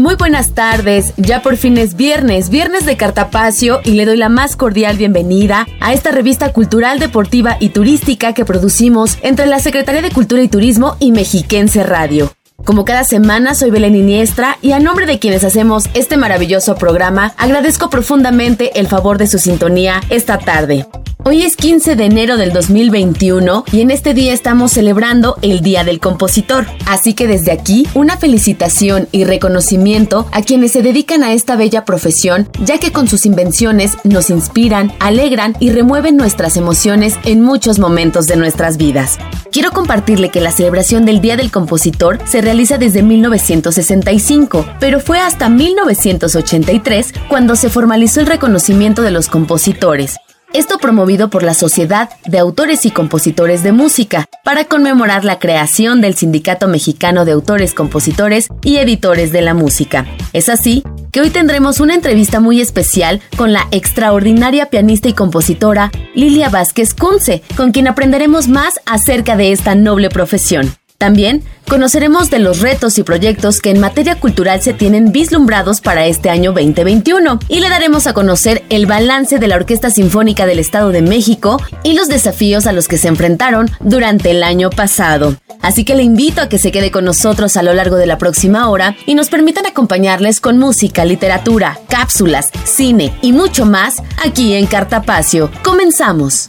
Muy buenas tardes, ya por fin es viernes, viernes de Cartapacio y le doy la más cordial bienvenida a esta revista cultural, deportiva y turística que producimos entre la Secretaría de Cultura y Turismo y Mexiquense Radio. Como cada semana, soy Belén Iniestra y a nombre de quienes hacemos este maravilloso programa, agradezco profundamente el favor de su sintonía esta tarde. Hoy es 15 de enero del 2021 y en este día estamos celebrando el Día del Compositor. Así que desde aquí, una felicitación y reconocimiento a quienes se dedican a esta bella profesión, ya que con sus invenciones nos inspiran, alegran y remueven nuestras emociones en muchos momentos de nuestras vidas. Quiero compartirle que la celebración del Día del Compositor se realiza desde 1965, pero fue hasta 1983 cuando se formalizó el reconocimiento de los compositores. Esto promovido por la Sociedad de Autores y Compositores de Música para conmemorar la creación del Sindicato Mexicano de Autores, Compositores y Editores de la Música. Es así que hoy tendremos una entrevista muy especial con la extraordinaria pianista y compositora Lilia Vázquez Kunze, con quien aprenderemos más acerca de esta noble profesión. También conoceremos de los retos y proyectos que en materia cultural se tienen vislumbrados para este año 2021 y le daremos a conocer el balance de la Orquesta Sinfónica del Estado de México y los desafíos a los que se enfrentaron durante el año pasado. Así que le invito a que se quede con nosotros a lo largo de la próxima hora y nos permitan acompañarles con música, literatura, cápsulas, cine y mucho más aquí en Cartapacio. Comenzamos.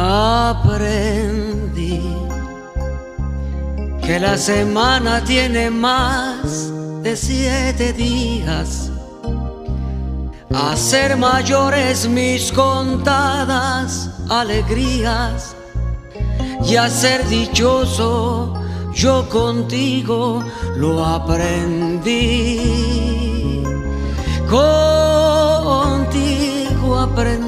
Aprendí que la semana tiene más de siete días. A ser mayores mis contadas alegrías y a ser dichoso yo contigo lo aprendí. Contigo aprendí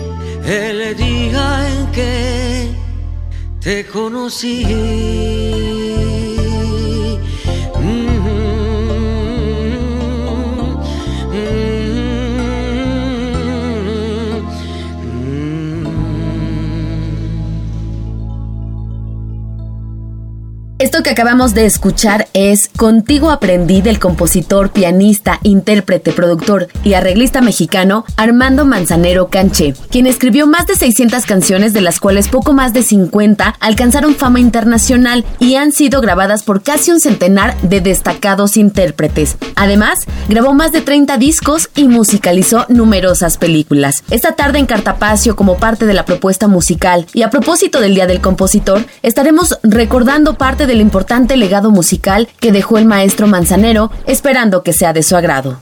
el día en que te conocí. Acabamos de escuchar es Contigo aprendí del compositor, pianista, intérprete, productor y arreglista mexicano Armando Manzanero Canché, quien escribió más de 600 canciones de las cuales poco más de 50 alcanzaron fama internacional y han sido grabadas por casi un centenar de destacados intérpretes. Además, grabó más de 30 discos y musicalizó numerosas películas. Esta tarde en Cartapacio como parte de la propuesta musical y a propósito del Día del Compositor, estaremos recordando parte de del importante legado musical que dejó el maestro Manzanero, esperando que sea de su agrado.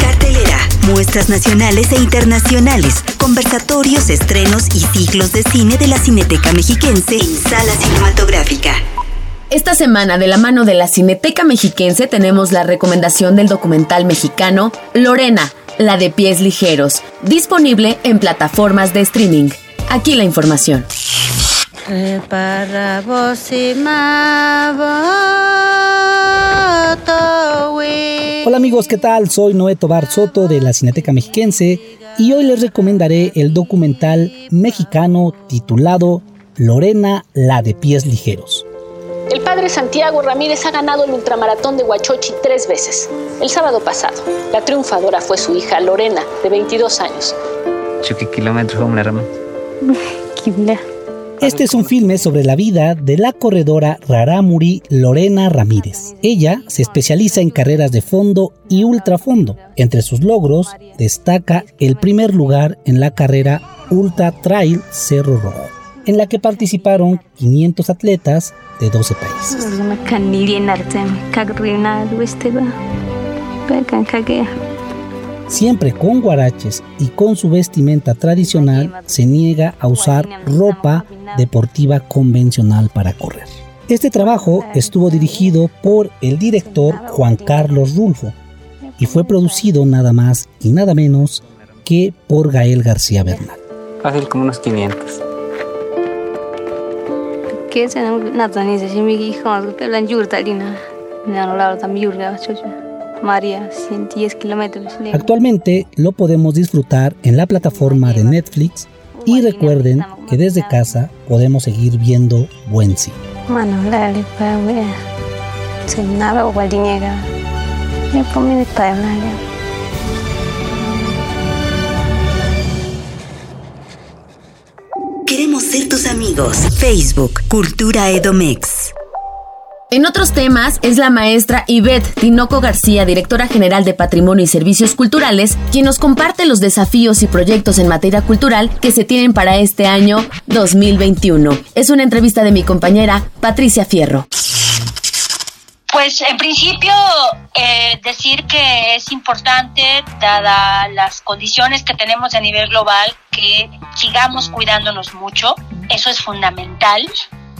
Cartelera, muestras nacionales e internacionales, conversatorios, estrenos y ciclos de cine de la Cineteca Mexiquense en Sala Cinematográfica. Esta semana, de la mano de la Cineteca Mexiquense, tenemos la recomendación del documental mexicano Lorena, la de pies ligeros, disponible en plataformas de streaming. Aquí la información. Hola amigos, ¿qué tal? Soy Noé Tobar Soto de la Cineteca Mexiquense y hoy les recomendaré el documental mexicano titulado Lorena, la de pies ligeros. El padre Santiago Ramírez ha ganado el ultramaratón de Huachochi tres veces. El sábado pasado, la triunfadora fue su hija Lorena, de 22 años. ¿Qué kilómetros Este es un filme sobre la vida de la corredora Raramuri Lorena Ramírez. Ella se especializa en carreras de fondo y ultrafondo. Entre sus logros destaca el primer lugar en la carrera Ultra Trail Cerro Rojo, en la que participaron 500 atletas de 12 países siempre con guaraches y con su vestimenta tradicional, se niega a usar ropa deportiva convencional para correr. Este trabajo estuvo dirigido por el director Juan Carlos Rulfo y fue producido nada más y nada menos que por Gael García Bernal. Fácil como unos 500. María, 110 kilómetros. Actualmente lo podemos disfrutar en la plataforma de Netflix y recuerden que desde casa podemos seguir viendo buen cine. Queremos ser tus amigos. Facebook, Cultura Edomex. En otros temas, es la maestra Ivette Tinoco García, directora general de Patrimonio y Servicios Culturales, quien nos comparte los desafíos y proyectos en materia cultural que se tienen para este año 2021. Es una entrevista de mi compañera Patricia Fierro. Pues en principio eh, decir que es importante, dadas las condiciones que tenemos a nivel global, que sigamos cuidándonos mucho. Eso es fundamental.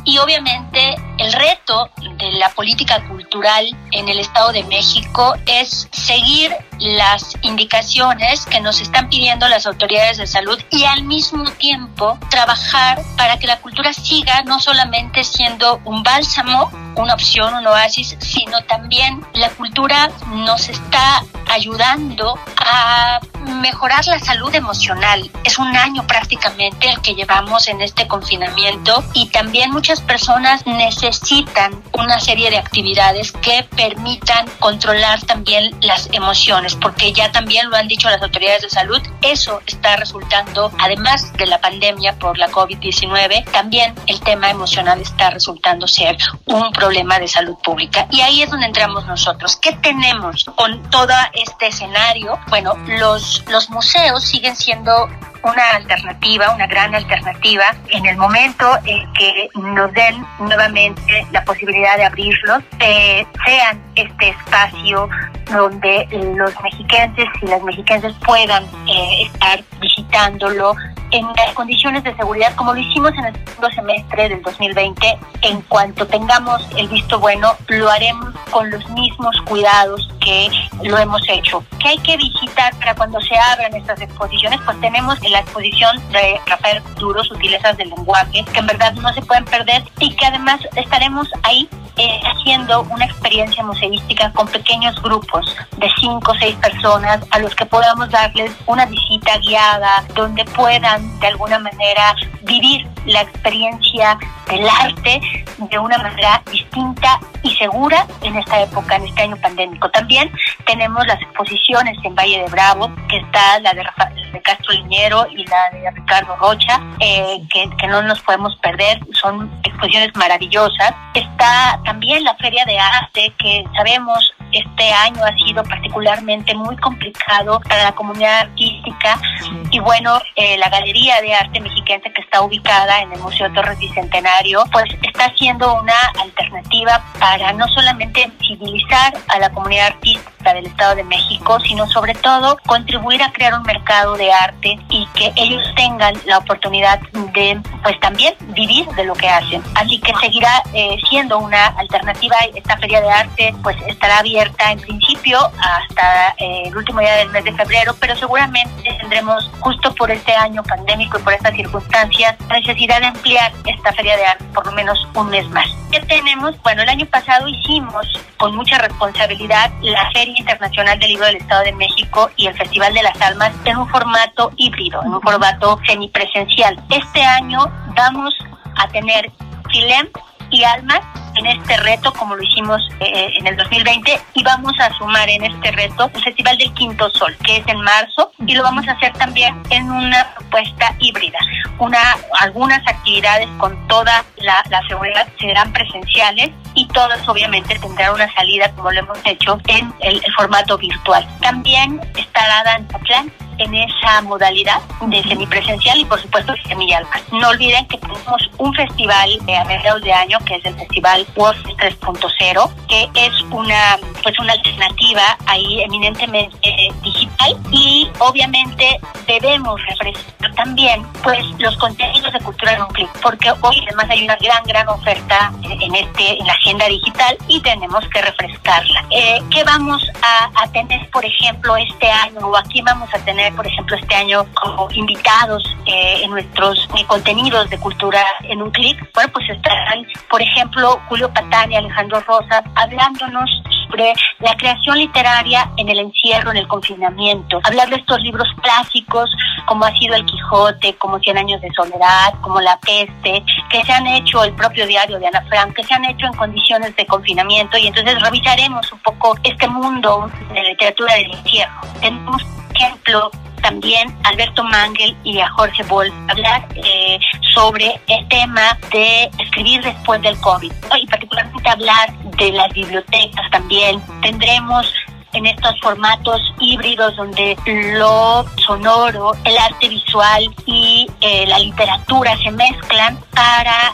Y obviamente el reto de la política cultural en el Estado de México es seguir las indicaciones que nos están pidiendo las autoridades de salud y al mismo tiempo trabajar para que la cultura siga no solamente siendo un bálsamo, una opción, un oasis, sino también la cultura nos está ayudando a mejorar la salud emocional. Es un año prácticamente el que llevamos en este confinamiento y también muchas personas necesitan una serie de actividades que permitan controlar también las emociones, porque ya también lo han dicho las autoridades de salud, eso está resultando, además de la pandemia por la COVID-19, también el tema emocional está resultando ser un problema de salud pública. Y ahí es donde entramos nosotros. ¿Qué tenemos con todo este escenario? Bueno, los, los museos siguen siendo una alternativa, una gran alternativa, en el momento en que nos den nuevamente la posibilidad de abrirlos, eh, sean este espacio donde los mexiquenses y las mexiquenses puedan eh, estar visitándolo, en las condiciones de seguridad como lo hicimos en el segundo semestre del 2020. En cuanto tengamos el visto bueno, lo haremos con los mismos cuidados que lo hemos hecho. ¿Qué hay que visitar para cuando se abran estas exposiciones? Pues tenemos la exposición de Rafael Duro, Sutilezas del Lenguaje, que en verdad no se pueden perder y que además estaremos ahí eh, haciendo una experiencia museística con pequeños grupos de cinco o seis personas a los que podamos darles una visita guiada donde puedan de alguna manera vivir la experiencia del arte de una manera distinta y segura en esta época, en este año pandémico. También tenemos las exposiciones en Valle de Bravo, que está la de, de Castro Liñero y la de Ricardo Rocha, eh, que, que no nos podemos perder, son exposiciones maravillosas. Está también la Feria de Arte, que sabemos este año ha sido particularmente muy complicado para la comunidad artística y bueno, eh, la Galería de Arte Mexiquense que está ubicada en el Museo Torres Bicentenario, pues está siendo una alternativa para no solamente civilizar a la comunidad artística del Estado de México, sino sobre todo contribuir a crear un mercado de arte y que ellos tengan la oportunidad de pues también vivir de lo que hacen. Así que seguirá eh, siendo una alternativa esta feria de arte pues estará abierta en principio hasta eh, el último día del mes de febrero, pero seguramente tendremos justo por este año pandémico y por estas circunstancias necesidad de ampliar esta feria de por lo menos un mes más. ¿Qué tenemos? Bueno, el año pasado hicimos con mucha responsabilidad la Feria Internacional del Libro del Estado de México y el Festival de las Almas en un formato híbrido, en un formato semipresencial. Este año vamos a tener FILEM y Almas en este reto como lo hicimos eh, en el 2020 y vamos a sumar en este reto el Festival del Quinto Sol, que es en marzo, y lo vamos a hacer también en una propuesta híbrida. Una, algunas actividades con toda la, la seguridad serán presenciales y todas obviamente tendrán una salida como lo hemos hecho en el, el formato virtual. También estará Danzatlán en esa modalidad de semipresencial y por supuesto Semilla Alma. No olviden que tenemos un festival a mediados de año que es el Festival World 3.0 que es una pues una alternativa ahí eminentemente eh, digital y obviamente debemos refrescar también pues los contenidos de cultura en un clic porque hoy además hay una gran gran oferta en este en la agenda digital y tenemos que refrescarla. Eh, ¿Qué vamos a, a tener por ejemplo este año o aquí vamos a tener por ejemplo, este año como invitados eh, en nuestros eh, contenidos de cultura en un clic. Bueno, pues estarán, por ejemplo, Julio Patán y Alejandro Rosas hablándonos sobre la creación literaria en el encierro, en el confinamiento. Hablar de estos libros clásicos como ha sido El Quijote, como Cien Años de Soledad, como La Peste, que se han hecho el propio diario de Ana Frank, que se han hecho en condiciones de confinamiento y entonces revisaremos un poco este mundo de literatura del encierro. Tenemos, ejemplo, también Alberto Mangel y a Jorge Boll hablar eh, sobre el tema de escribir después del COVID y particularmente hablar de las bibliotecas también. Tendremos en estos formatos híbridos donde lo sonoro, el arte visual y eh, la literatura se mezclan para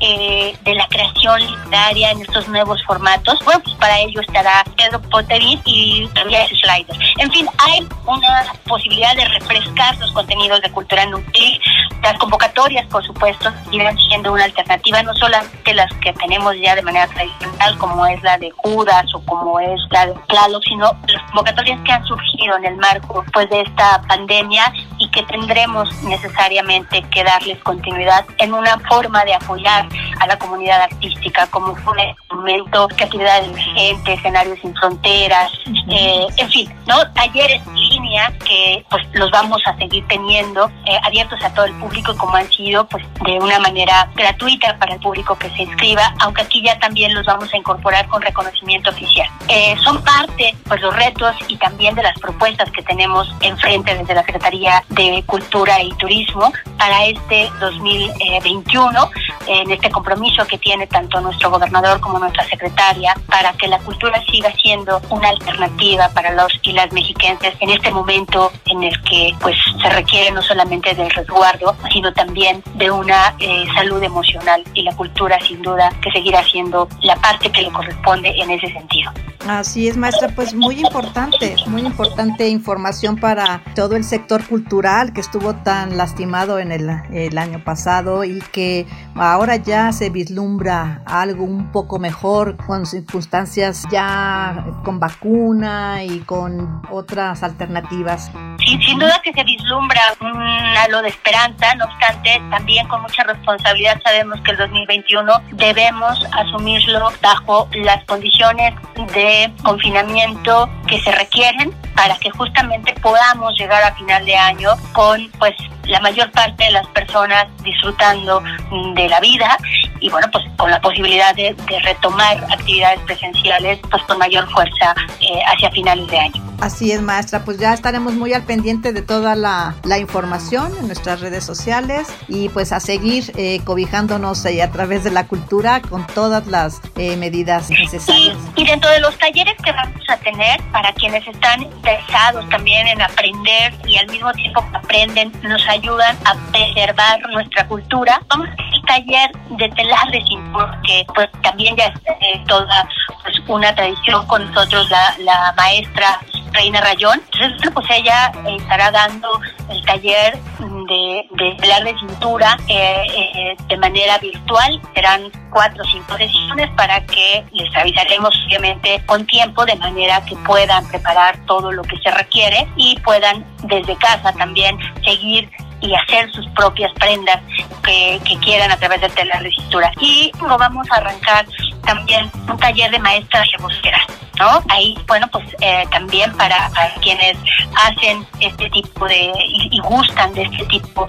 eh, de la creación literaria en estos nuevos formatos. Bueno, pues para ello estará Pedro Potterin y Javier Slider. En fin, hay una posibilidad de refrescar los contenidos de cultura clic. Las convocatorias, por supuesto, irán siendo una alternativa, no solamente las que tenemos ya de manera tradicional, como es la de Judas o como es la de Tlaloc, sino las convocatorias que han surgido en el marco pues, de esta pandemia y que tendremos necesariamente que darles continuidad en una forma de apoyar a la comunidad artística como fue un momento que actividades emergentes, escenarios sin fronteras, eh, en fin, ¿no? Talleres en línea que pues los vamos a seguir teniendo eh, abiertos a todo el público como han sido pues de una manera gratuita para el público que se inscriba, aunque aquí ya también los vamos a incorporar con reconocimiento oficial. Eh, son parte pues los retos y también de las propuestas que tenemos enfrente desde la Secretaría de Cultura y Turismo para este 2021, en este compromiso que tiene tanto nuestro gobernador como nuestra secretaria para que la cultura siga siendo una alternativa para los y las mexiquenses en este momento en el que pues se requiere no solamente del resguardo, sino también de una eh, salud emocional y la cultura sin duda que seguirá siendo la parte que le corresponde en ese sentido. Así es, maestra, pues muy importante, muy importante información para todo el sector cultural que estuvo tan lastimado en el, año pasado y que ahora ya se vislumbra algo un poco mejor con circunstancias ya con vacuna y con otras alternativas. Sí, sin duda que se vislumbra un halo de esperanza, no obstante, también con mucha responsabilidad sabemos que el 2021 debemos asumirlo bajo las condiciones de confinamiento que se requieren para que justamente podamos llegar a final de año con pues la mayor parte de las personas disfrutando de la vida y bueno pues con la posibilidad de, retomar actividades presenciales pues con mayor fuerza eh, hacia finales de año. Así es, maestra. Pues ya estaremos muy al pendiente de toda la, información en nuestras redes sociales y pues a seguir eh, cobijándonos a través de la cultura con todas las eh, medidas necesarias. Y, dentro de los talleres que vamos a tener, para quienes están interesados también en aprender y al mismo tiempo que aprenden, nos ayudan a preservar nuestra cultura, vamos a tener taller de telar de cinturón, que pues también ya es eh, toda pues, una tradición con nosotros, la, la maestra Reina Rayón. Entonces, pues ella estará dando el taller de, de de cintura eh, eh, de manera virtual. Serán cuatro o cinco sesiones para que les avisaremos obviamente con tiempo de manera que puedan preparar todo lo que se requiere y puedan desde casa también seguir y hacer sus propias prendas que, quieran a través del telar de. Y luego vamos a arrancar también un taller de maestras rebosteras. ¿No? Ahí, bueno, pues eh, también para, quienes hacen este tipo de y, gustan de este tipo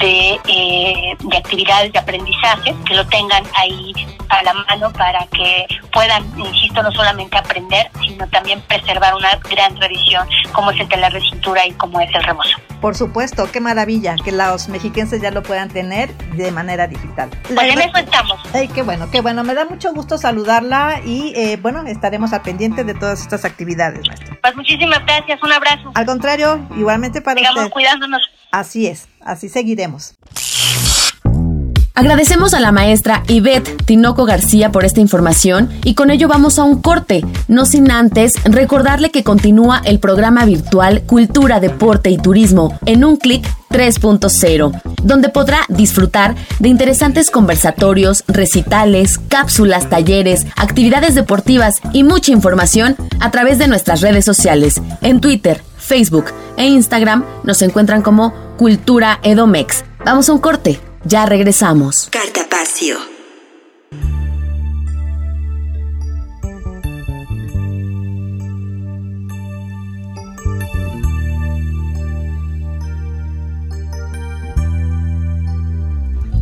de, eh, de actividades de aprendizaje, que lo tengan ahí a la mano para que puedan, insisto, no solamente aprender, sino también preservar una gran tradición como es el de cintura y como es el rebozo. Por supuesto, qué maravilla que los mexiquenses ya lo puedan tener de manera digital. Pues en eso estamos. Ay, qué bueno, qué bueno. Me da mucho gusto saludarla y eh, bueno, estaremos al pendiente de todas estas actividades, maestro. Pues muchísimas gracias, un abrazo. Al contrario, igualmente para Sigamos cuidándonos. Así es, así seguiremos. Agradecemos a la maestra Ivette Tinoco García por esta información y con ello vamos a un corte, no sin antes recordarle que continúa el programa virtual Cultura, Deporte y Turismo en un clic 3.0, donde podrá disfrutar de interesantes conversatorios, recitales, cápsulas, talleres, actividades deportivas y mucha información a través de nuestras redes sociales. En Twitter, Facebook e Instagram nos encuentran como Cultura Edomex. Vamos a un corte. Ya regresamos. Cartapacio.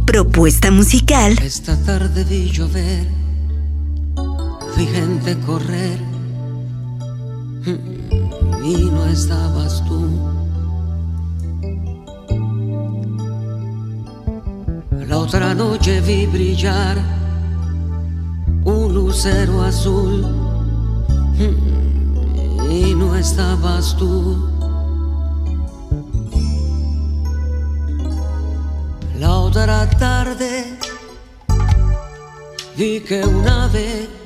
Propuesta musical. Esta tarde vi llover, vi gente correr y no estabas tú. La otra noche vi brillar un lucero azul y no estabas tú. La otra tarde vi que una ave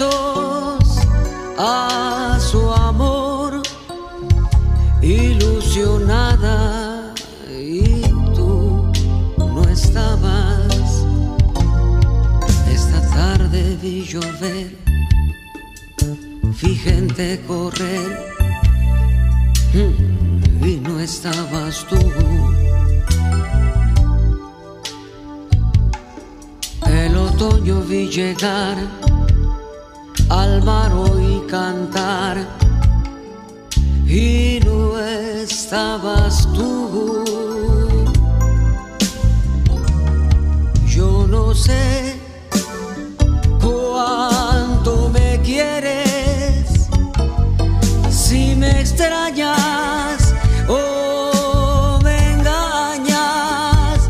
a su amor, ilusionada y tú no estabas. Esta tarde vi llover, vi gente correr y no estabas tú. El otoño vi llegar al mar oí cantar. Y no estabas tú. Yo no sé cuánto me quieres, si me extrañas o me engañas,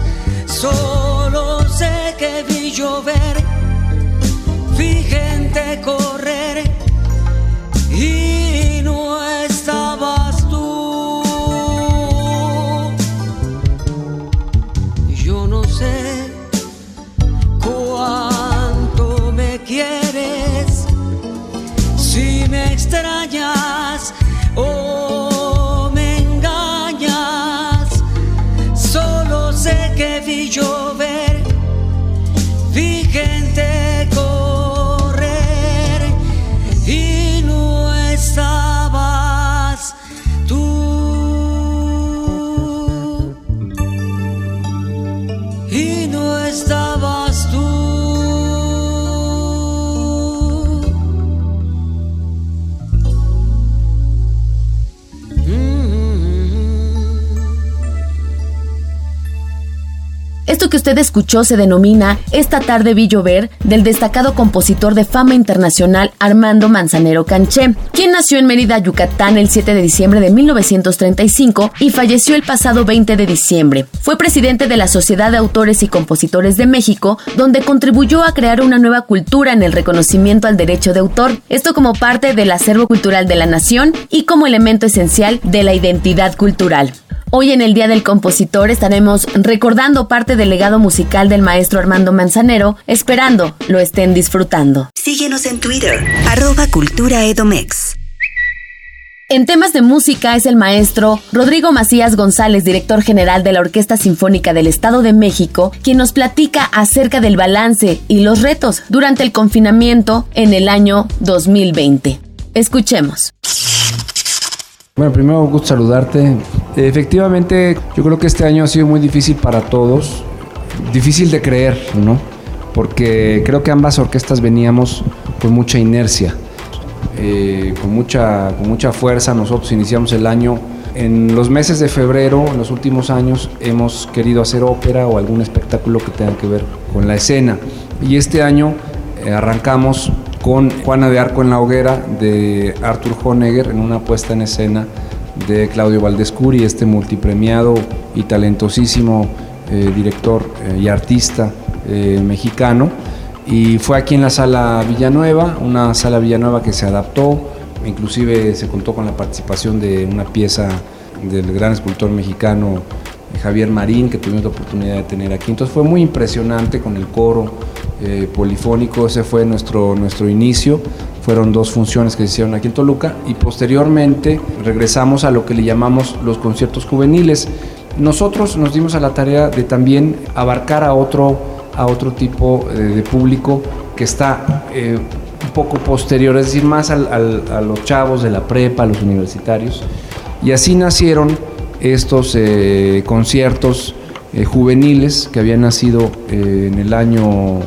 Que usted escuchó se denomina Esta tarde vi llover del destacado compositor de fama internacional Armando Manzanero Canché, quien nació en Mérida, Yucatán el 7 de diciembre de 1935 y falleció el pasado 20 de diciembre. Fue presidente de la Sociedad de Autores y Compositores de México, donde contribuyó a crear una nueva cultura en el reconocimiento al derecho de autor, esto como parte del acervo cultural de la nación y como elemento esencial de la identidad cultural. Hoy en el Día del Compositor estaremos recordando parte del legado musical del maestro Armando Manzanero, esperando lo estén disfrutando. Síguenos en Twitter, arroba Cultura Edomex. En temas de música es el maestro Rodrigo Macías González, director general de la Orquesta Sinfónica del Estado de México, quien nos platica acerca del balance y los retos durante el confinamiento en el año 2020. Escuchemos. Bueno, primero un gusto saludarte. Efectivamente, yo creo que este año ha sido muy difícil para todos. Difícil de creer, ¿no? Porque creo que ambas orquestas veníamos con mucha inercia, eh, con, mucha, con mucha fuerza. Nosotros iniciamos el año. En los meses de febrero, en los últimos años, hemos querido hacer ópera o algún espectáculo que tenga que ver con la escena. Y este año eh, arrancamos con Juana de Arco en la hoguera de Arthur Honegger en una puesta en escena de Claudio Valdescuri, este multipremiado y talentosísimo eh, director eh, y artista eh, mexicano. Y fue aquí en la sala Villanueva, una sala Villanueva que se adaptó, inclusive se contó con la participación de una pieza del gran escultor mexicano Javier Marín, que tuvimos la oportunidad de tener aquí. Entonces fue muy impresionante con el coro eh, polifónico, ese fue nuestro, nuestro inicio. Fueron dos funciones que se hicieron aquí en Toluca y posteriormente regresamos a lo que le llamamos los conciertos juveniles. Nosotros nos dimos a la tarea de también abarcar a otro, a otro tipo eh, de público que está eh, un poco posterior, es decir, más al- a los chavos de la prepa, a los universitarios. Y así nacieron estos conciertos juveniles que habían nacido en el año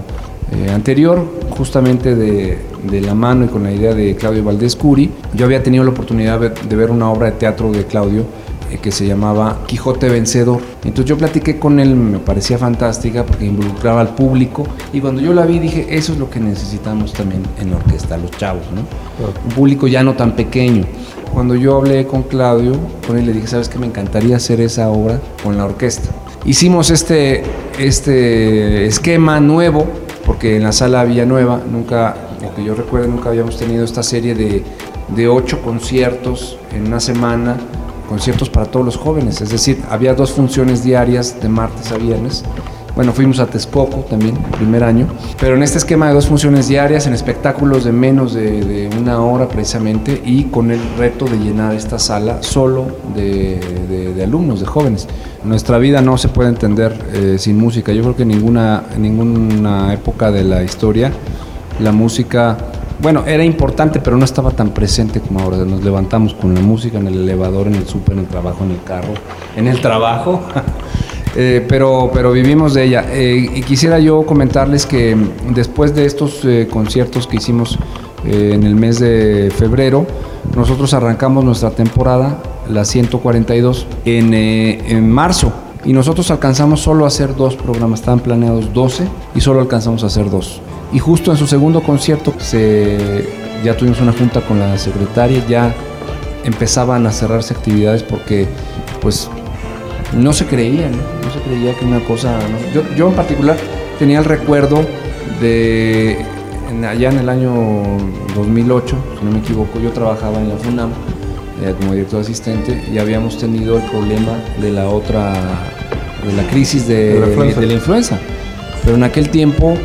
eh, anterior, justamente de, de la mano y con la idea de Claudio Valdés Curi. Yo había tenido la oportunidad de, ver una obra de teatro de Claudio eh, que se llamaba Quijote Vencedor. Entonces yo platiqué con él, me parecía fantástica porque involucraba al público y cuando yo la vi dije, eso es lo que necesitamos también en la orquesta, los chavos, ¿no? Un público ya no tan pequeño. Cuando yo hablé con Claudio, con él le dije, ¿sabes qué? Me encantaría hacer esa obra con la orquesta. Hicimos este, este esquema nuevo, porque en la sala Villanueva, nunca, lo que yo recuerdo, nunca habíamos tenido esta serie de, de ocho conciertos en una semana, conciertos para todos los jóvenes. Es decir, había dos funciones diarias de martes a viernes. Bueno, fuimos a Texcoco también, el primer año, pero en este esquema de dos funciones diarias, en espectáculos de menos de, de una hora precisamente, y con el reto de llenar esta sala solo de, de- de alumnos, de jóvenes. Nuestra vida no se puede entender eh, sin música. Yo creo que en ninguna, ninguna época de la historia la música, bueno, era importante, pero no estaba tan presente como ahora. Nos levantamos con la música en el elevador, en el súper, en el trabajo, en el carro, en el trabajo. Eh, pero, pero vivimos de ella. Eh, y quisiera yo comentarles que después de estos eh, conciertos que hicimos en el mes de febrero, nosotros arrancamos nuestra temporada, la 142, en, en marzo. Y nosotros alcanzamos solo a hacer dos programas, estaban planeados 12 y solo alcanzamos a hacer dos. Y justo en su segundo concierto se, ya tuvimos una junta con la secretaria, ya empezaban a cerrarse actividades porque pues no se creía, ¿no? No se creía que una cosa... ¿no? Yo, yo en particular tenía el recuerdo de en- allá en el año 2008, si no me equivoco, yo trabajaba en la FUNAM eh, como director asistente y habíamos tenido el problema de la otra, de la crisis de, De la influenza. de la influenza. Pero en aquel tiempo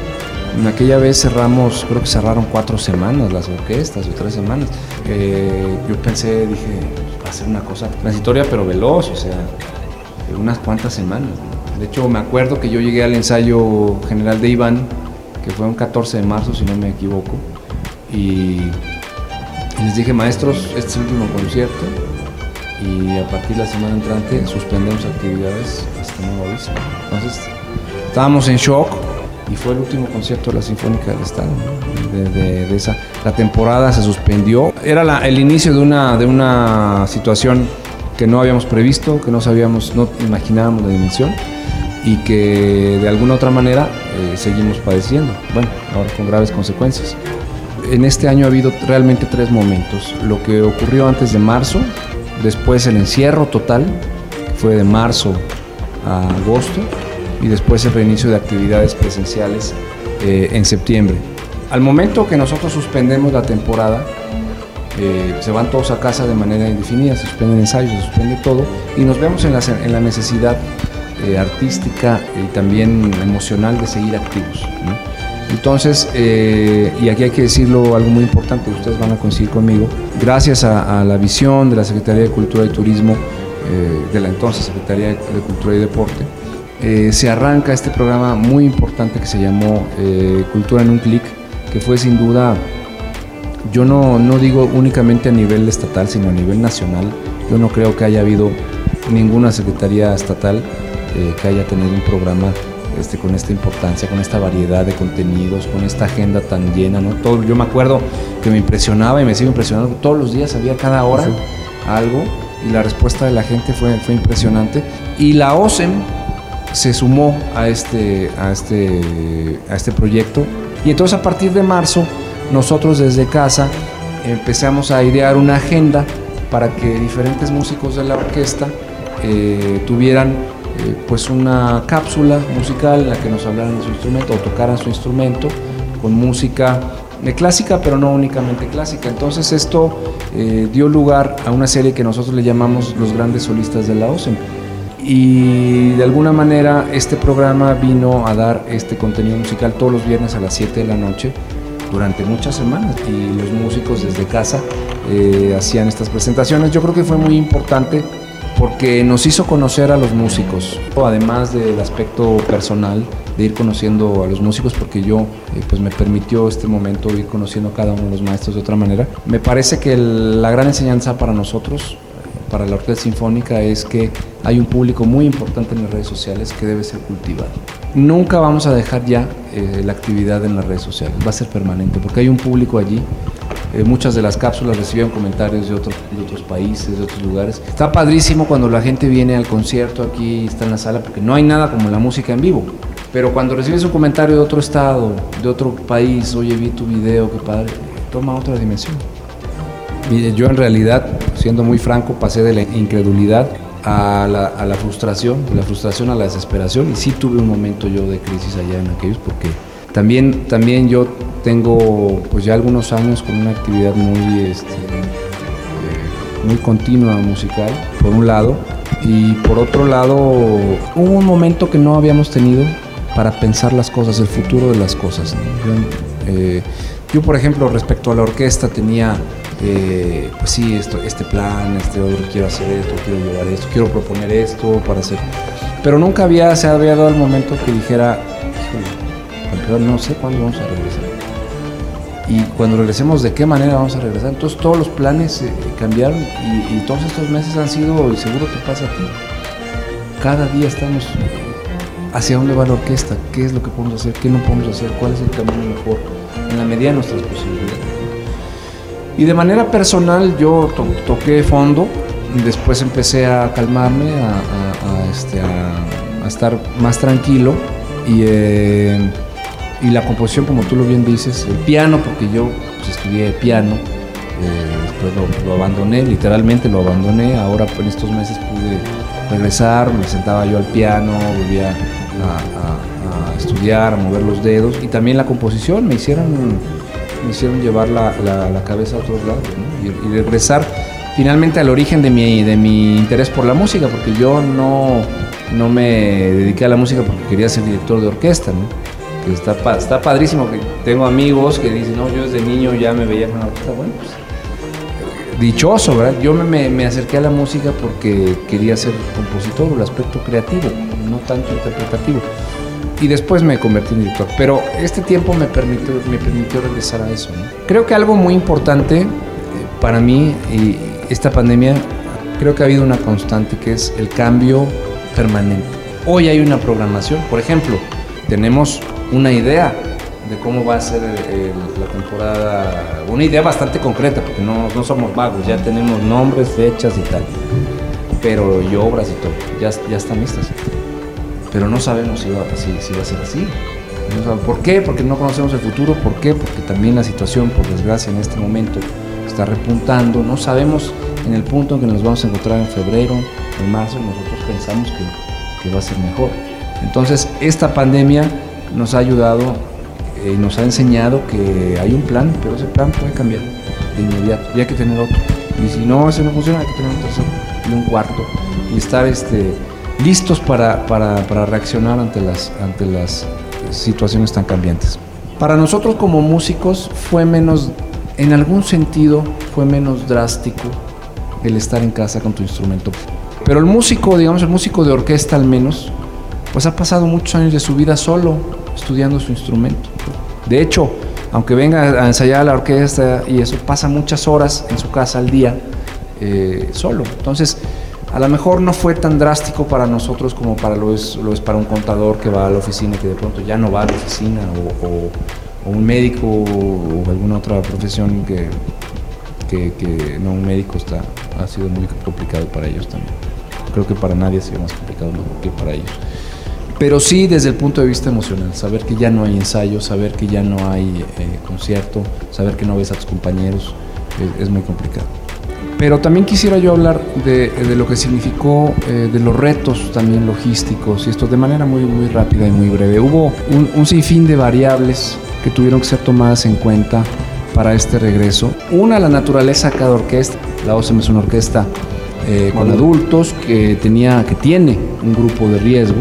En aquella vez cerramos, creo que cerraron cuatro semanas las orquestas o tres semanas. Eh, yo pensé, dije, va a ser una cosa transitoria pero veloz, o sea, unas cuantas semanas. De hecho, me acuerdo que yo llegué al ensayo general de Iván, que fue un 14 de marzo, si no me equivoco, y les dije, maestros, este es el último concierto, y a partir de la semana entrante suspendemos actividades hasta nuevo aviso. Entonces, estábamos en shock y fue el último concierto de la Sinfónica del Estado. De, esa, la temporada se suspendió. Era el inicio de una, de una situación que no habíamos previsto, que no sabíamos, no imaginábamos la dimensión y que de alguna otra manera eh, seguimos padeciendo. Bueno, ahora con graves consecuencias. En este año ha habido realmente tres momentos. Lo que ocurrió antes de marzo, después el encierro total, fue de marzo a agosto, y después el reinicio de actividades presenciales eh, en septiembre. Al momento que nosotros suspendemos la temporada, eh, se van todos a casa de manera indefinida, se suspenden ensayos, se suspende todo y nos vemos en la, en la necesidad eh, artística y también emocional de seguir activos. Entonces, y aquí hay que decirlo algo muy importante, ustedes van a coincidir conmigo, gracias a, la visión de la Secretaría de Cultura y Turismo, de la entonces Secretaría de Cultura y Deporte, eh, se arranca este programa muy importante que se llamó eh, Cultura en un clic, que fue sin duda, yo no, no digo únicamente a nivel estatal, sino a nivel nacional. Yo no creo que haya habido ninguna secretaría estatal eh, que haya tenido un programa este, con esta importancia, con esta variedad de contenidos, con esta agenda tan llena. ¿no? Todo, yo me acuerdo que me impresionaba y me sigue impresionando, todos los días había cada hora algo y la respuesta de la gente fue, fue impresionante. Y la OSEM, se sumó a este, a este, a este proyecto. Y entonces a partir de marzo, nosotros desde casa empezamos a idear una agenda para que diferentes músicos de la orquesta eh, tuvieran eh, pues una cápsula musical en la que nos hablaran de su instrumento o tocaran su instrumento con música de clásica, pero no únicamente clásica. Entonces esto eh, dio lugar a una serie que nosotros le llamamos Los Grandes Solistas de la OSEM y de alguna manera este programa vino a dar este contenido musical todos los viernes a las 7 de la noche durante muchas semanas y los músicos desde casa eh, hacían estas presentaciones. Yo creo que fue muy importante porque nos hizo conocer a los músicos, además del aspecto personal de ir conociendo a los músicos porque yo eh, pues me permitió este momento ir conociendo a cada uno de los maestros de otra manera. Me parece que la gran enseñanza para nosotros para la Orquesta Sinfónica es que hay un público muy importante en las redes sociales que debe ser cultivado. Nunca vamos a dejar ya eh, la actividad en las redes sociales, va a ser permanente porque hay un público allí. Eh, muchas de las cápsulas reciben comentarios de otros, países, de otros lugares. Está padrísimo cuando la gente viene al concierto aquí, está en la sala, porque no hay nada como la música en vivo. Pero cuando recibes un comentario de otro estado, de otro país, oye, vi tu video, qué padre, toma otra dimensión. Yo en realidad, siendo muy franco, pasé de la incredulidad a la, frustración, de la frustración a la desesperación y sí tuve un momento yo de crisis allá en aquellos porque también, también yo tengo pues ya algunos años con una actividad muy, este, eh, muy continua musical, por un lado, y por otro lado hubo un momento que no habíamos tenido para pensar las cosas, el futuro de las cosas. Eh, yo, por ejemplo, respecto a la orquesta tenía eh, pues sí, este plan, este otro, quiero hacer esto, quiero llevar esto, quiero proponer esto para hacer. Pero nunca había, se había dado el momento que dijera, no sé cuándo vamos a regresar. Y cuando regresemos, ¿de qué manera vamos a regresar? Entonces todos los planes eh, cambiaron y, todos estos meses han sido, y seguro te pasa a ti, cada día estamos hacia dónde va la orquesta, qué es lo que podemos hacer, qué no podemos hacer, cuál es el camino mejor, en la medida de nuestras posibilidades. Y de manera personal yo toqué fondo, después empecé a calmarme, a, este, estar más tranquilo. Y, eh, y, la composición, como tú lo bien dices, el piano, porque yo pues, estudié piano, eh, después lo, abandoné, literalmente lo abandoné, ahora en estos meses pude regresar, me sentaba yo al piano, volvía a estudiar, a mover los dedos. Y también la composición, me hicieron me hicieron llevar la, la, cabeza a otros lados y, regresar finalmente al origen de mi, de mi interés por la música, porque yo no, no me dediqué a la música porque quería ser director de orquesta, que está, está padrísimo, que tengo amigos que dicen, no, yo desde niño ya me veía con la orquesta, bueno, pues dichoso, ¿verdad? Yo me, me, acerqué a la música porque quería ser compositor, el aspecto creativo, no tanto interpretativo. Y después me convertí en director. Pero este tiempo me permitió, me permitió regresar a eso. Creo que algo muy importante eh, para mí y esta pandemia, creo que ha habido una constante que es el cambio permanente. Hoy hay una programación, por ejemplo, tenemos una idea de cómo va a ser la temporada, una idea bastante concreta, porque no, no, somos vagos, ya tenemos nombres, fechas y tal, pero y obras y todo, ya, ya están listas. Pero no sabemos si va, si, va a ser así. ¿Por qué? Porque no conocemos el futuro. ¿Por qué? Porque también la situación, por desgracia, en este momento está repuntando. No sabemos en el punto en que nos vamos a encontrar en febrero, en marzo. Nosotros pensamos que, que va a ser mejor. Entonces, esta pandemia nos ha ayudado eh, nos ha enseñado que hay un plan, pero ese plan puede cambiar de inmediato y hay que tener otro. Y si no, ese no funciona, hay que tener un tercero y un cuarto y estar este, listos para, para, para reaccionar ante las, ante las situaciones tan cambiantes. Para nosotros como músicos fue menos, en algún sentido, fue menos drástico el estar en casa con tu instrumento. Pero el músico, digamos, el músico de orquesta al menos, pues ha pasado muchos años de su vida solo, estudiando su instrumento. De hecho, aunque venga a ensayar a la orquesta y eso, pasa muchas horas en su casa al día eh, solo. Entonces, a lo mejor no fue tan drástico para nosotros como para lo es, lo es para un contador que va a la oficina y que de pronto ya no va a la oficina, o, un médico o, alguna otra profesión que, que, no, un médico está, ha sido muy complicado para ellos también. Creo que para nadie ha sido más complicado que para ellos. Pero sí desde el punto de vista emocional, saber que ya no hay ensayo, saber que ya no hay eh, concierto, saber que no ves a tus compañeros, es, muy complicado. Pero también quisiera yo hablar de, lo que significó, eh, de los retos también logísticos, y esto de manera muy, muy rápida y muy breve. Hubo un, sinfín de variables que tuvieron que ser tomadas en cuenta para este regreso. Una, la naturaleza de cada orquesta. La OSM es una orquesta eh, con adultos que, tenía, que tiene un grupo de riesgo,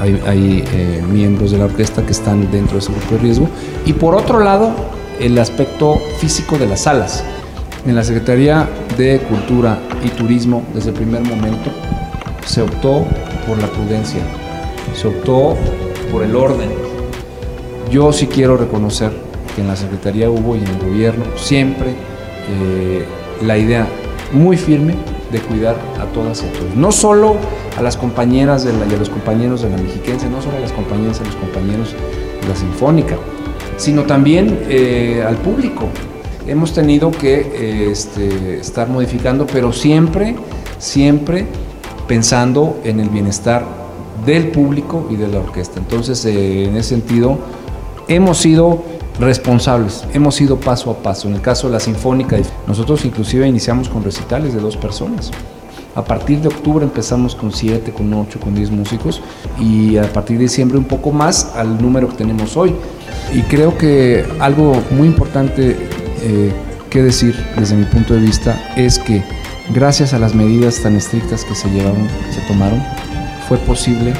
hay, eh, miembros de la orquesta que están dentro de ese grupo de riesgo. Y por otro lado, el aspecto físico de las salas. En la Secretaría de Cultura y Turismo, desde el primer momento, se optó por la prudencia, se optó por el orden. Yo sí quiero reconocer que en la Secretaría hubo y en el gobierno siempre eh, la idea muy firme de cuidar a todas y a todos. No solo a las compañeras y a los compañeros de la mexiquense, no solo a las compañeras y a los compañeros de la sinfónica, sino también eh, al público. Hemos tenido que este, estar modificando, pero siempre, siempre pensando en el bienestar del público y de la orquesta. Entonces, eh, en ese sentido, hemos sido responsables, hemos ido paso a paso. En el caso de la Sinfónica, nosotros inclusive iniciamos con recitales de dos personas. A partir de octubre empezamos con 7, con 8, con 10 músicos y a partir de diciembre un poco más al número que tenemos hoy. Y creo que algo muy importante eh, decir desde mi punto de vista es que gracias a las medidas tan estrictas que se llevaron, se tomaron, fue posible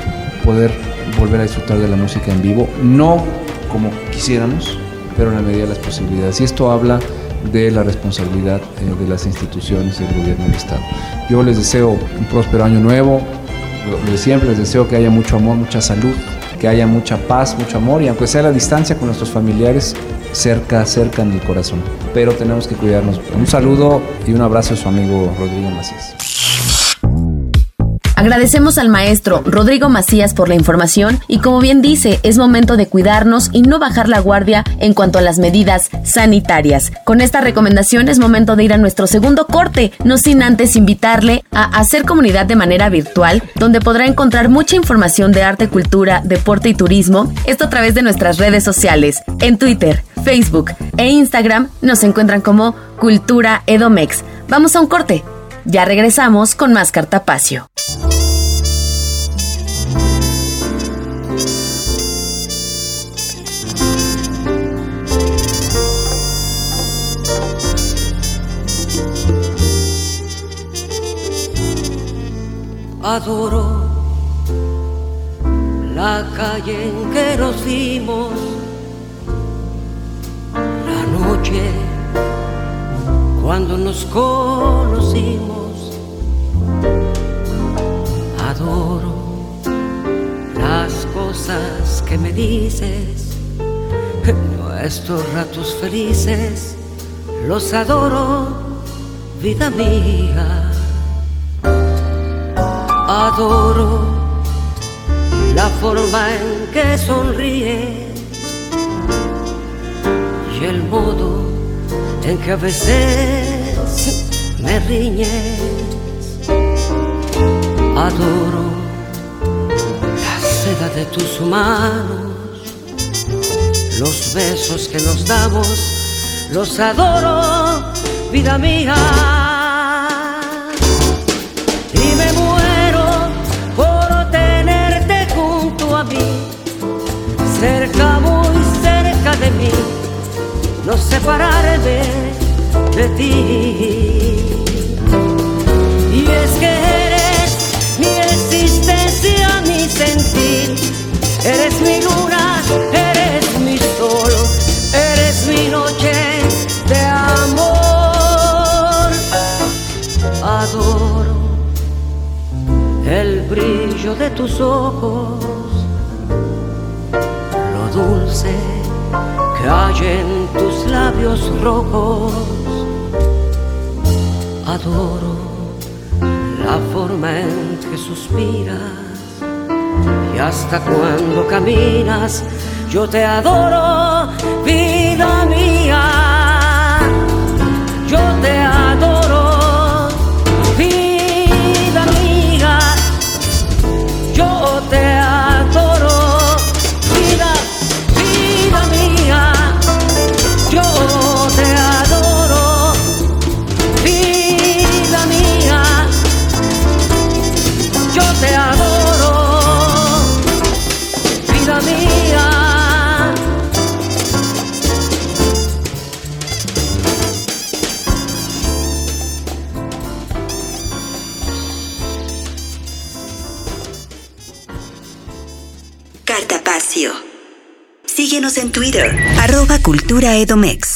poder volver a disfrutar de la música en vivo, no como quisiéramos, pero en la medida de las posibilidades. Y esto habla de la responsabilidad eh, de las instituciones y del gobierno del Estado. Yo les deseo un próspero año nuevo, lo de siempre les deseo que haya mucho amor, mucha salud, que haya mucha paz, mucho amor y aunque sea a la distancia con nuestros familiares, cerca, cerca en el corazón. Pero tenemos que cuidarnos. Un saludo y un abrazo a su amigo Rodrigo Macías. Agradecemos al maestro Rodrigo Macías por la información y como bien dice, es momento de cuidarnos y no bajar la guardia en cuanto a las medidas sanitarias. Con esta recomendación es momento de ir a nuestro segundo corte, no sin antes invitarle a hacer comunidad de manera virtual, donde podrá encontrar mucha información de arte, cultura, deporte y turismo, esto a través de nuestras redes sociales, en Twitter, Facebook e Instagram nos encuentran como Cultura Edomex. Vamos a un corte. Ya regresamos con más Cartapacio. Adoro la calle en que nos vimos, la noche cuando nos conocimos. Adoro las cosas que me dices, nuestros ratos felices, los adoro, vida mía. Adoro la forma en que sonríes y el modo en que a veces me riñes. Adoro la seda de tus manos, los besos que nos damos, los adoro, vida mía. Y me muero por tenerte junto a mí, cerca, muy cerca de mí, no separarme de ti. Y es que eres mi existencia, mi sentir, eres mi luna, eres mi sol, eres mi noche de amor. Adoro el brillo de tus ojos, lo dulce que hay en tus labios rojos. Adoro la forma en que suspiras y hasta cuando caminas. Yo te adoro, vida mía. Yo te adoro, vida mía. Yo te adoro, arroba Cultura Edomex.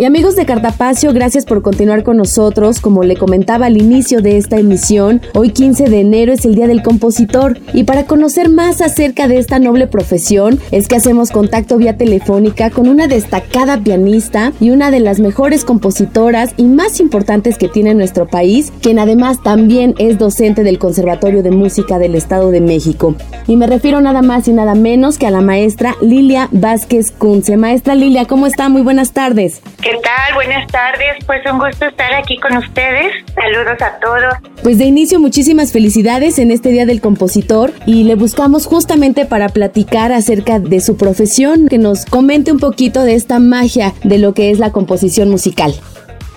Y amigos de Cartapacio, gracias por continuar con nosotros. Como le comentaba al inicio de esta emisión, hoy 15 de enero es el Día del Compositor. Y para conocer más acerca de esta noble profesión, es que hacemos contacto vía telefónica con una destacada pianista y una de las mejores compositoras y más importantes que tiene nuestro país, quien además también es docente del Conservatorio de Música del Estado de México. Y me refiero nada más y nada menos que a la maestra Lilia Vázquez Kunze. Maestra Lilia, ¿cómo está? Muy buenas tardes. ¿Qué tal? Buenas tardes. Pues un gusto estar aquí con ustedes. Saludos a todos. Pues de inicio muchísimas felicidades en este Día del Compositor y le buscamos justamente para platicar acerca de su profesión, que nos comente un poquito de esta magia de lo que es la composición musical.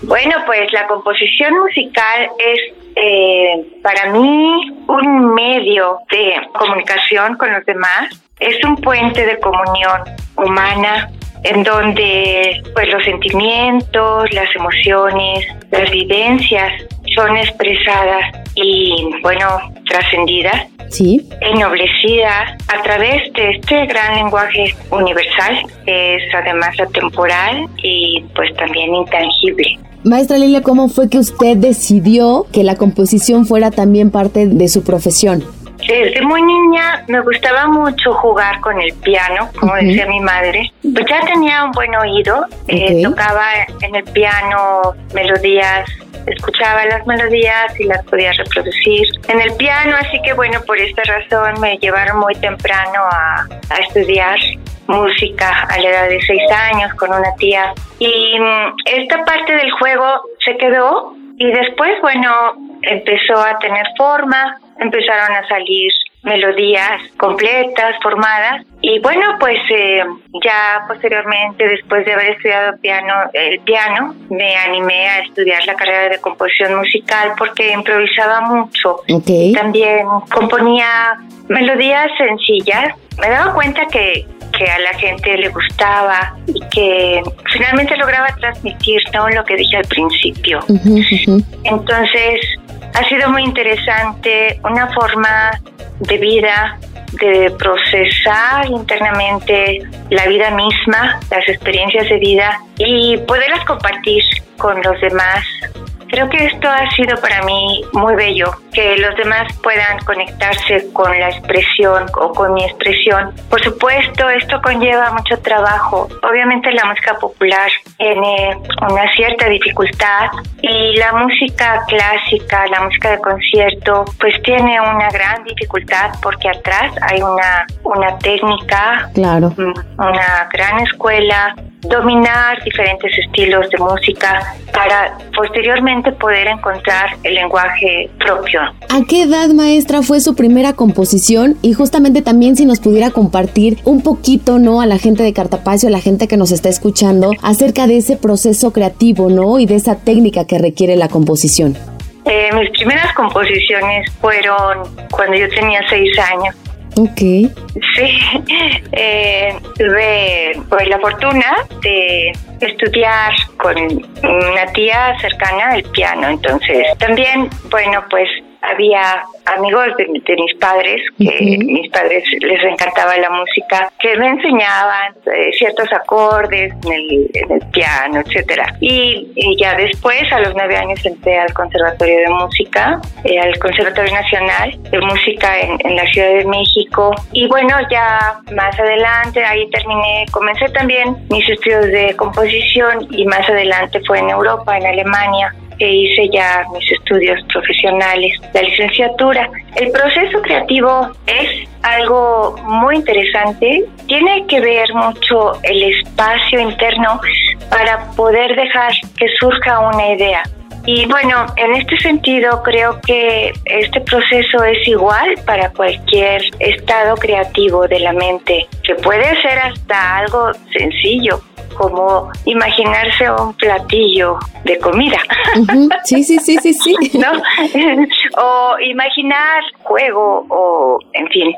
Bueno, pues la composición musical es eh, para mí un medio de comunicación con los demás. Es un puente de comunión humana en donde pues los sentimientos, las emociones, las vivencias son expresadas y bueno, trascendidas, Sí. ennoblecidas a través de este gran lenguaje universal, que es además atemporal y pues también intangible. Maestra Lilia, ¿cómo fue que usted decidió que la composición fuera también parte de su profesión? Desde muy niña me gustaba mucho jugar con el piano, como Ujú. decía mi madre. Pues ya tenía un buen oído, eh, Ok. tocaba en el piano melodías, escuchaba las melodías y las podía reproducir en el piano, así que bueno, por esta razón me llevaron muy temprano a, a estudiar música a la edad de seis años con una tía. Y mm, esta parte del juego se quedó y después, bueno, empezó a tener forma, empezaron a salir melodías completas, formadas. Y bueno, pues eh, ya posteriormente, después de haber estudiado piano, el piano, me animé a estudiar la carrera de composición musical porque improvisaba mucho. También componía melodías sencillas. Me daba cuenta que, que a la gente le gustaba y que finalmente lograba transmitir ¿no? lo que dije al principio. Entonces, ha sido muy interesante, una forma de vida, de procesar internamente la vida misma, las experiencias de vida y poderlas compartir con los demás Creo que esto ha sido para mí muy bello, que los demás puedan conectarse con la expresión o con mi expresión. Por supuesto, esto conlleva mucho trabajo. Obviamente la música popular tiene una cierta dificultad y la música clásica, la música de concierto, pues tiene una gran dificultad porque atrás hay una, una técnica, claro. una gran escuela, dominar diferentes estilos de música para posteriormente poder encontrar el lenguaje propio. ¿A qué edad, maestra, fue su primera composición? Y justamente también si nos pudiera compartir un poquito, ¿no? A la gente de Cartapacio, a la gente que nos está escuchando, acerca de ese proceso creativo, ¿no? Y de esa técnica que requiere la composición. Eh, mis primeras composiciones fueron cuando yo tenía seis años. Ok. Sí, eh, tuve pues, la fortuna de estudiar con una tía cercana el piano, entonces también, bueno, pues había amigos de, mis padres, que mis padres les encantaba la música, que me enseñaban eh, ciertos acordes en el, piano, etcétera. Y, ya después, a los nueve años, entré al Conservatorio de Música, eh, al Conservatorio Nacional de Música en, en, la Ciudad de México. Y bueno, ya más adelante, ahí terminé, comencé también mis estudios de composición y más adelante fue en Europa, en Alemania que hice ya mis estudios profesionales, la licenciatura. El proceso creativo es algo muy interesante. Tiene que ver mucho el espacio interno para poder dejar que surja una idea. Y bueno, en este sentido creo que este proceso es igual para cualquier estado creativo de la mente, que puede ser hasta algo sencillo, como imaginarse un platillo de comida. Sí, sí, sí, sí, sí. ¿No? o imaginar juego o, en fin.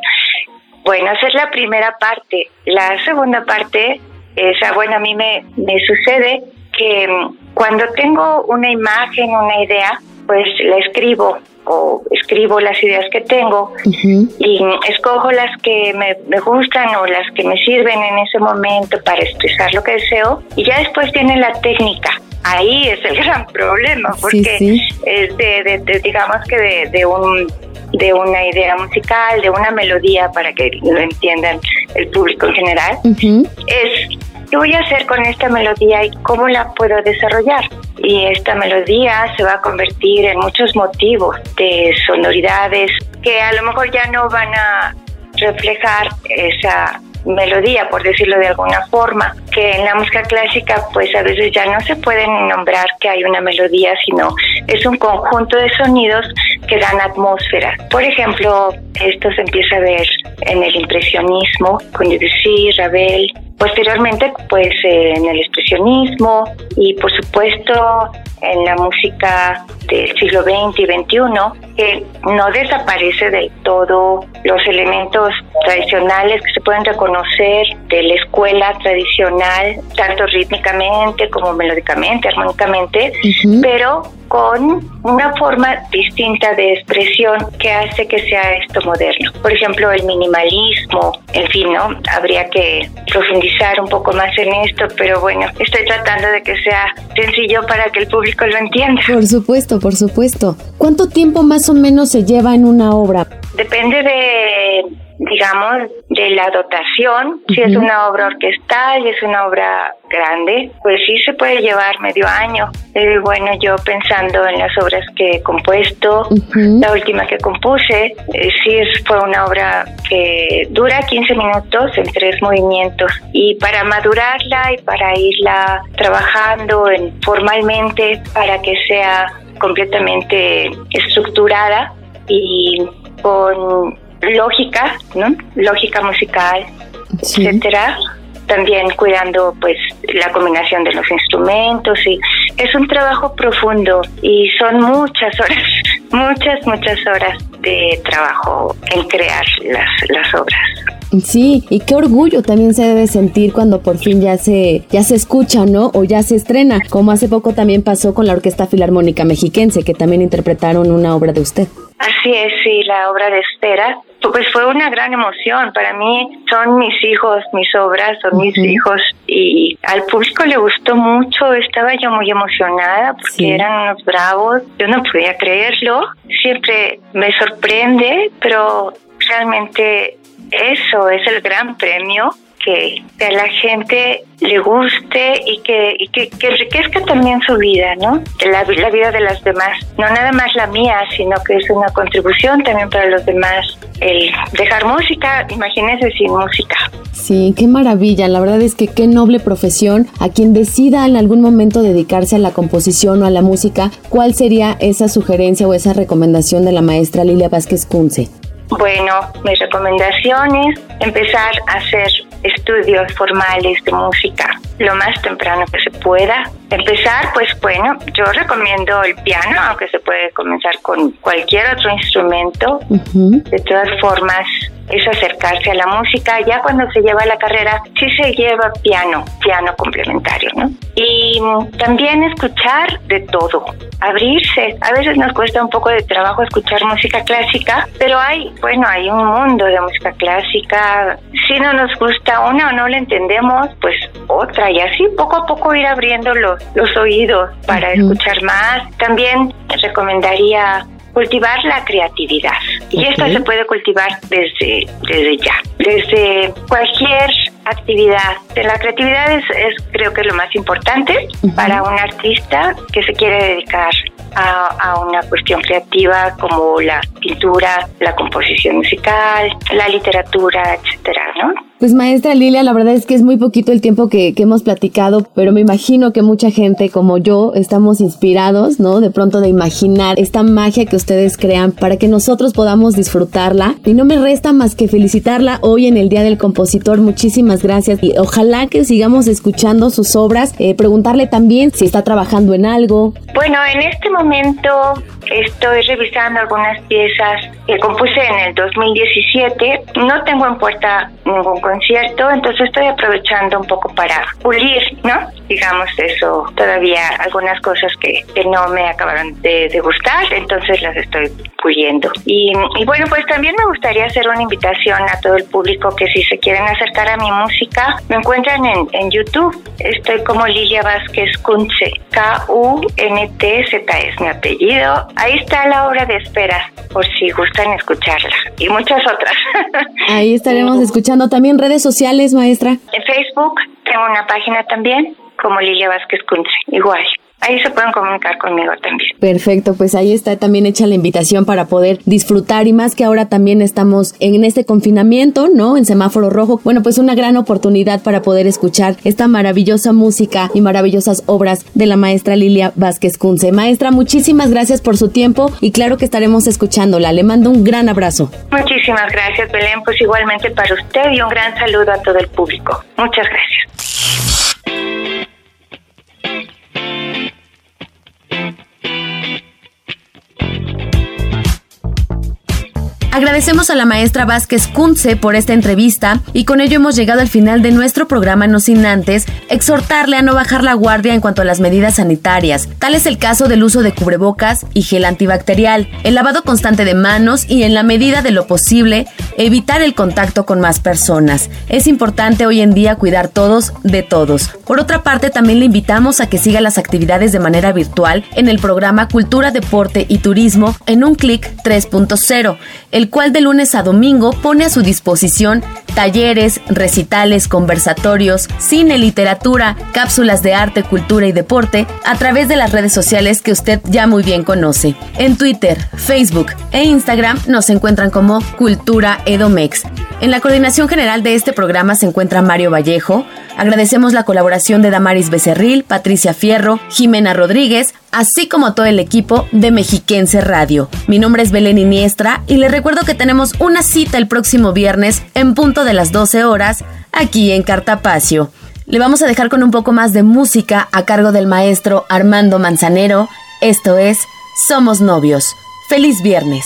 Bueno, esa es la primera parte. La segunda parte, esa, bueno, a mí me, me sucede que mm, cuando tengo una imagen, una idea, pues la escribo o escribo las ideas que tengo y escojo las que me, me, gustan o las que me sirven en ese momento para expresar lo que deseo y ya después viene la técnica. Ahí es el gran problema porque es de, digamos que de, de un de una idea musical, de una melodía para que lo entiendan el público en general, es ¿qué voy a hacer con esta melodía y cómo la puedo desarrollar? Y esta melodía se va a convertir en muchos motivos de sonoridades que a lo mejor ya no van a reflejar esa melodía, por decirlo de alguna forma, que en la música clásica pues a veces ya no se pueden nombrar que hay una melodía, sino es un conjunto de sonidos que dan atmósfera. Por ejemplo, esto se empieza a ver en el impresionismo con Debussy, Ravel, Posteriormente, pues en el expresionismo y por supuesto en la música del siglo XX y XXI, que no desaparece del todo los elementos tradicionales que se pueden reconocer de la escuela tradicional, tanto rítmicamente como melódicamente, armónicamente, pero con una forma distinta de expresión que hace que sea esto moderno. Por ejemplo, el minimalismo, en fin, ¿no? Habría que profundizar un poco más en esto, pero bueno, estoy tratando de que sea sencillo para que el público lo entienda. Por supuesto, por supuesto. ¿Cuánto tiempo más o menos se lleva en una obra? Depende de digamos, de la dotación. Si es una obra orquestal y es una obra grande, pues sí se puede llevar medio año. Eh, bueno, yo pensando en las obras que he compuesto, la última que compuse, eh, sí fue una obra que dura 15 minutos en tres movimientos y para madurarla y para irla trabajando en, formalmente para que sea completamente estructurada y con lógica, ¿no? Lógica musical, etcétera. También cuidando pues la combinación de los instrumentos y es un trabajo profundo y son muchas horas, muchas, muchas horas de trabajo en crear las, las obras. Sí, y qué orgullo también se debe sentir cuando por fin ya se, ya se escucha, ¿no? O ya se estrena, como hace poco también pasó con la Orquesta Filarmónica Mexiquense, que también interpretaron una obra de usted. Así es, sí, la obra de espera. Pues fue una gran emoción. Para mí son mis hijos, mis obras, son mis hijos. Y al público le gustó mucho. Estaba yo muy emocionada porque eran unos bravos. Yo no podía creerlo. Siempre me sorprende, pero realmente eso es el gran premio que a la gente le guste y que, y que, enriquezca también su vida, ¿no? La, la vida de las demás. No nada más la mía, sino que es una contribución también para los demás. El dejar música, imagínense sin música. Sí, qué maravilla. La verdad es que qué noble profesión. A quien decida en algún momento dedicarse a la composición o a la música, ¿cuál sería esa sugerencia o esa recomendación de la maestra Lilia Vázquez Kunze? Bueno, mi recomendación es empezar a hacer estudios formales de música lo más temprano que se pueda. Empezar, pues bueno, yo recomiendo el piano, aunque se puede comenzar con cualquier otro instrumento. De todas formas, es acercarse a la música. Ya cuando se lleva la carrera, sí se lleva piano, piano complementario, ¿no? Y también escuchar de todo, abrirse. A veces nos cuesta un poco de trabajo escuchar música clásica, pero hay, bueno, hay un mundo de música clásica. Si no nos gusta una o no la entendemos, pues otra. Y así poco a poco ir abriendo los, los oídos para escuchar más. También recomendaría cultivar la creatividad. Y esta se puede cultivar desde, desde ya, desde cualquier actividad. La creatividad es, es creo que es lo más importante para un artista que se quiere dedicar a, a, una cuestión creativa como la pintura, la composición musical, la literatura, etcétera, ¿no? Pues maestra Lilia, la verdad es que es muy poquito el tiempo que, que, hemos platicado, pero me imagino que mucha gente como yo estamos inspirados, ¿no? De pronto de imaginar esta magia que ustedes crean para que nosotros podamos disfrutarla. Y no me resta más que felicitarla hoy en el Día del Compositor. Muchísimas gracias y ojalá que sigamos escuchando sus obras. Eh, preguntarle también si está trabajando en algo. Bueno, en este momento estoy revisando algunas piezas que compuse en el 2017. No tengo en puerta ningún concierto, entonces estoy aprovechando un poco para pulir, ¿no? Digamos eso, todavía algunas cosas que, que no me acabaron de, de, gustar, entonces las estoy puliendo. Y, y, bueno, pues también me gustaría hacer una invitación a todo el público que si se quieren acercar a mi música, me encuentran en, en YouTube. Estoy como Lilia Vázquez Kunze, K-U-N-T-Z es mi apellido. Ahí está la obra de espera, por si gustan escucharla. Y muchas otras. Ahí estaremos escuchando también redes sociales, maestra? En Facebook tengo una página también, como Lilia Vázquez Kunze, igual. Ahí se pueden comunicar conmigo también. Perfecto, pues ahí está también hecha la invitación para poder disfrutar y más que ahora también estamos en este confinamiento, ¿no? En semáforo rojo. Bueno, pues una gran oportunidad para poder escuchar esta maravillosa música y maravillosas obras de la maestra Lilia Vázquez Kunze. Maestra, muchísimas gracias por su tiempo y claro que estaremos escuchándola. Le mando un gran abrazo. Muchísimas gracias, Belén. Pues igualmente para usted y un gran saludo a todo el público. Muchas gracias. Agradecemos a la maestra Vázquez Kunze por esta entrevista y con ello hemos llegado al final de nuestro programa No Sin Antes exhortarle a no bajar la guardia en cuanto a las medidas sanitarias. Tal es el caso del uso de cubrebocas y gel antibacterial, el lavado constante de manos y en la medida de lo posible evitar el contacto con más personas. Es importante hoy en día cuidar todos de todos. Por otra parte, también le invitamos a que siga las actividades de manera virtual en el programa Cultura, Deporte y Turismo en un clic 3.0. El el cual de lunes a domingo pone a su disposición talleres, recitales, conversatorios, cine, literatura, cápsulas de arte, cultura y deporte a través de las redes sociales que usted ya muy bien conoce. En Twitter, Facebook e Instagram nos encuentran como Cultura Edomex. En la coordinación general de este programa se encuentra Mario Vallejo. Agradecemos la colaboración de Damaris Becerril, Patricia Fierro, Jimena Rodríguez, así como todo el equipo de Mexiquense Radio. Mi nombre es Belén Iniestra y les recuerdo que tenemos una cita el próximo viernes en punto de las 12 horas aquí en Cartapacio. Le vamos a dejar con un poco más de música a cargo del maestro Armando Manzanero. Esto es Somos Novios. ¡Feliz viernes!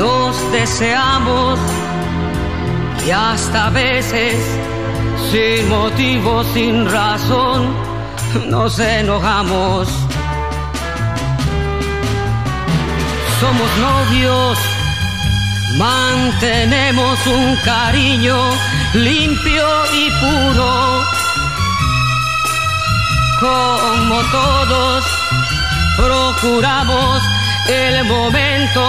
nos deseamos y hasta veces sin motivo, sin razón, nos enojamos. Somos novios, mantenemos un cariño limpio y puro. Como todos, procuramos el momento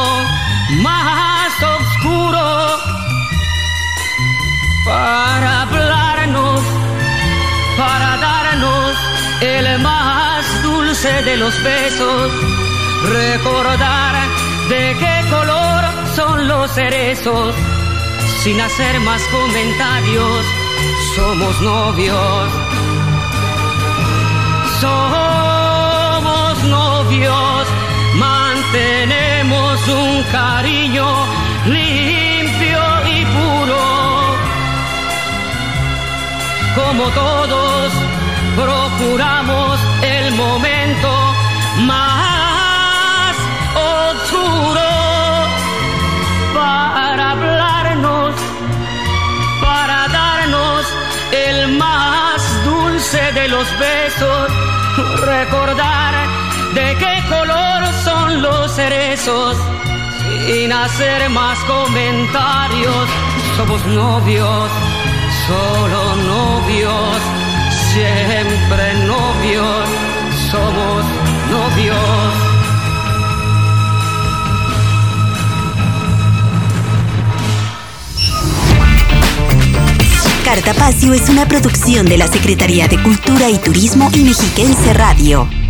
más oscuro para hablarnos, para darnos el más dulce de los besos, recordar de qué color son los cerezos, sin hacer más comentarios, somos novios. Somos mantenemos un cariño limpio y puro. Como todos, procuramos el momento más oscuro para hablarnos, para darnos el más dulce de los besos, recordar de qué color los cerezos, sin hacer más comentarios, somos novios, solo novios, siempre novios, somos novios. Cartapacio es una producción de la Secretaría de Cultura y Turismo y Mexiquense Radio.